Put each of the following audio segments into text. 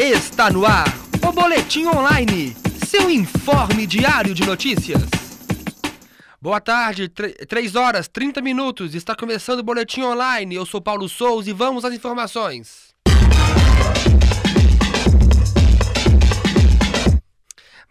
Está no ar o Boletim Online, seu informe diário de notícias. Boa tarde, 3 horas 30 minutos, está começando o Boletim Online. Eu sou Paulo Souza e vamos às informações.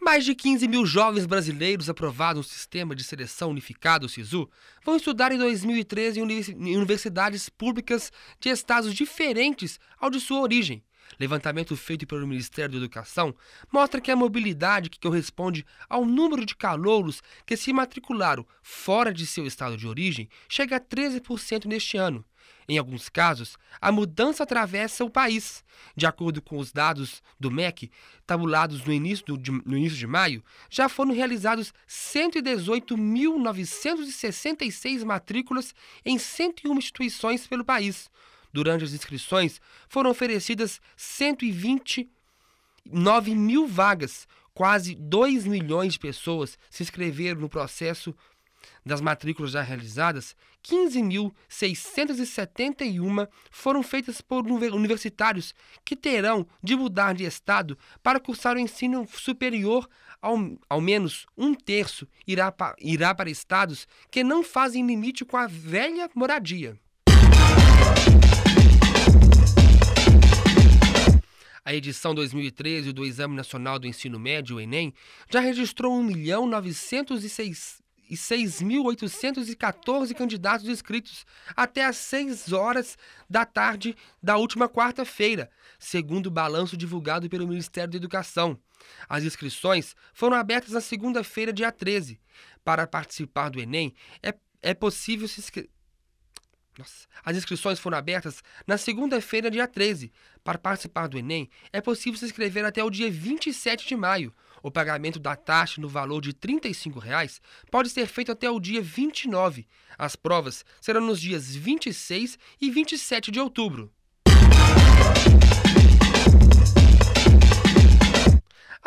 Mais de 15 mil jovens brasileiros aprovados no Sistema de Seleção Unificado, SISU, vão estudar em 2013 em universidades públicas de estados diferentes ao de sua origem. Levantamento feito pelo Ministério da Educação mostra que a mobilidade que corresponde ao número de calouros que se matricularam fora de seu estado de origem chega a 13% neste ano. Em alguns casos, a mudança atravessa o país. De acordo com os dados do MEC, tabulados no início, do, de, no início de maio, já foram realizados 118.966 matrículas em 101 instituições pelo país, Durante as inscrições, foram oferecidas 129 mil vagas. Quase 2 milhões de pessoas se inscreveram no processo das matrículas já realizadas, 15.671 foram feitas por universitários que terão de mudar de estado para cursar o ensino superior. Ao, ao menos um terço irá, irá para estados que não fazem limite com a velha moradia. A edição 2013 do Exame Nacional do Ensino Médio, o Enem, já registrou 1.906.814 candidatos inscritos até às 6 horas da tarde da última quarta-feira, segundo o balanço divulgado pelo Ministério da Educação. As inscrições foram abertas na segunda-feira, dia 13. Para participar do Enem, é, é possível se inscrever nossa. As inscrições foram abertas na segunda-feira, dia 13. Para participar do Enem, é possível se inscrever até o dia 27 de maio. O pagamento da taxa no valor de 35 reais pode ser feito até o dia 29. As provas serão nos dias 26 e 27 de outubro.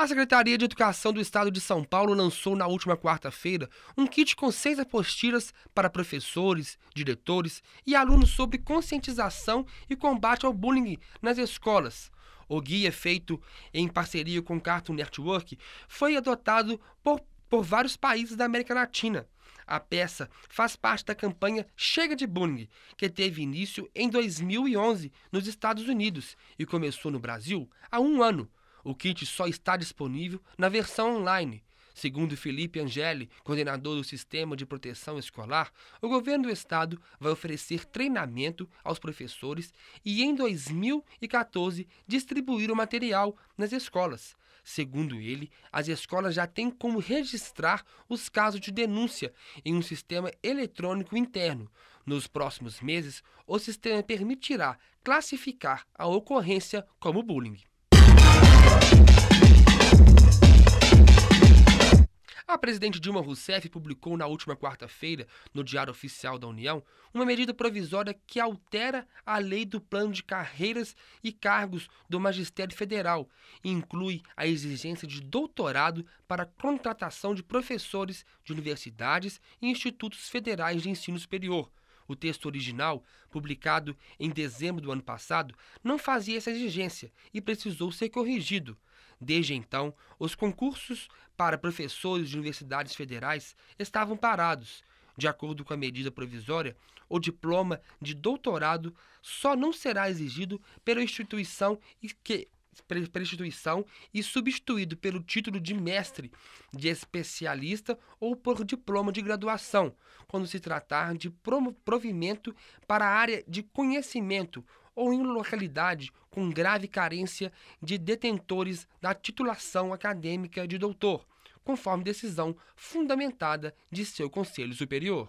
A Secretaria de Educação do Estado de São Paulo lançou na última quarta-feira um kit com seis apostilas para professores, diretores e alunos sobre conscientização e combate ao bullying nas escolas. O guia, feito em parceria com o Cartoon Network, foi adotado por, por vários países da América Latina. A peça faz parte da campanha Chega de Bullying, que teve início em 2011 nos Estados Unidos e começou no Brasil há um ano o kit só está disponível na versão online. Segundo Felipe Angeli, coordenador do Sistema de Proteção Escolar, o governo do estado vai oferecer treinamento aos professores e, em 2014, distribuir o material nas escolas. Segundo ele, as escolas já têm como registrar os casos de denúncia em um sistema eletrônico interno. Nos próximos meses, o sistema permitirá classificar a ocorrência como bullying. A presidente Dilma Rousseff publicou na última quarta-feira, no Diário Oficial da União, uma medida provisória que altera a lei do plano de carreiras e cargos do Magistério Federal e inclui a exigência de doutorado para a contratação de professores de universidades e institutos federais de ensino superior. O texto original, publicado em dezembro do ano passado, não fazia essa exigência e precisou ser corrigido. Desde então, os concursos para professores de universidades federais estavam parados. De acordo com a medida provisória, o diploma de doutorado só não será exigido pela instituição que pela instituição e substituído pelo título de mestre, de especialista ou por diploma de graduação, quando se tratar de provimento para a área de conhecimento ou em localidade com grave carência de detentores da titulação acadêmica de doutor, conforme decisão fundamentada de seu Conselho Superior.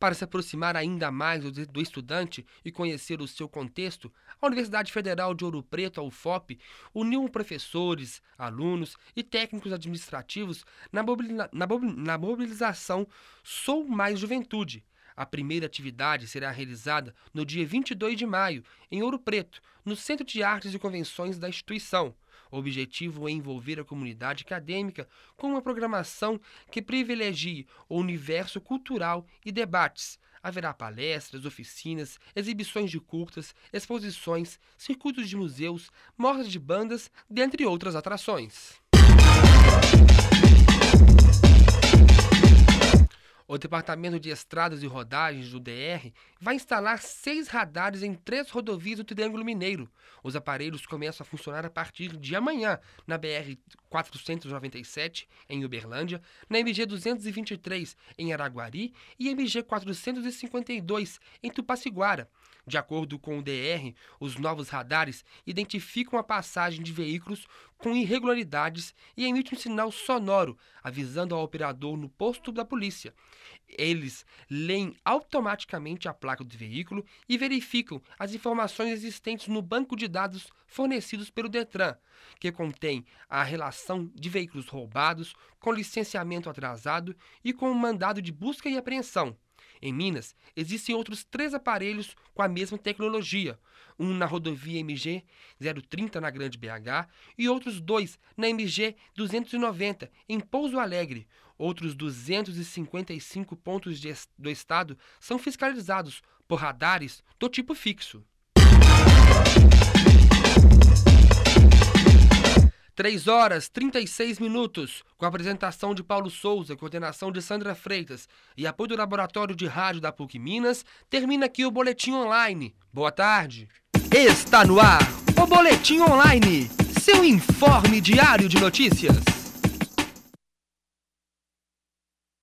Para se aproximar ainda mais do estudante e conhecer o seu contexto, a Universidade Federal de Ouro Preto, a UFOP, uniu professores, alunos e técnicos administrativos na mobilização Sou Mais Juventude. A primeira atividade será realizada no dia 22 de maio, em Ouro Preto, no Centro de Artes e Convenções da instituição. O objetivo é envolver a comunidade acadêmica com uma programação que privilegie o universo cultural e debates. Haverá palestras, oficinas, exibições de curtas, exposições, circuitos de museus, mostras de bandas, dentre outras atrações. O Departamento de Estradas e Rodagens do DR vai instalar seis radares em três rodovias do Triângulo Mineiro. Os aparelhos começam a funcionar a partir de amanhã na BR 497 em Uberlândia, na MG 223 em Araguari e MG 452 em Tupaciguara. De acordo com o DR, os novos radares identificam a passagem de veículos com irregularidades e emitem um sinal sonoro, avisando ao operador no posto da polícia. Eles leem automaticamente a placa do veículo e verificam as informações existentes no banco de dados fornecidos pelo Detran, que contém a relação de veículos roubados, com licenciamento atrasado e com mandado de busca e apreensão. Em Minas, existem outros três aparelhos com a mesma tecnologia, um na rodovia MG 030 na Grande BH e outros dois na MG 290 em Pouso Alegre. Outros 255 pontos de, do estado são fiscalizados por radares do tipo fixo. 3 horas 36 minutos, com a apresentação de Paulo Souza, coordenação de Sandra Freitas e apoio do Laboratório de Rádio da PUC Minas, termina aqui o Boletim Online. Boa tarde. Está no ar o Boletim Online, seu informe diário de notícias.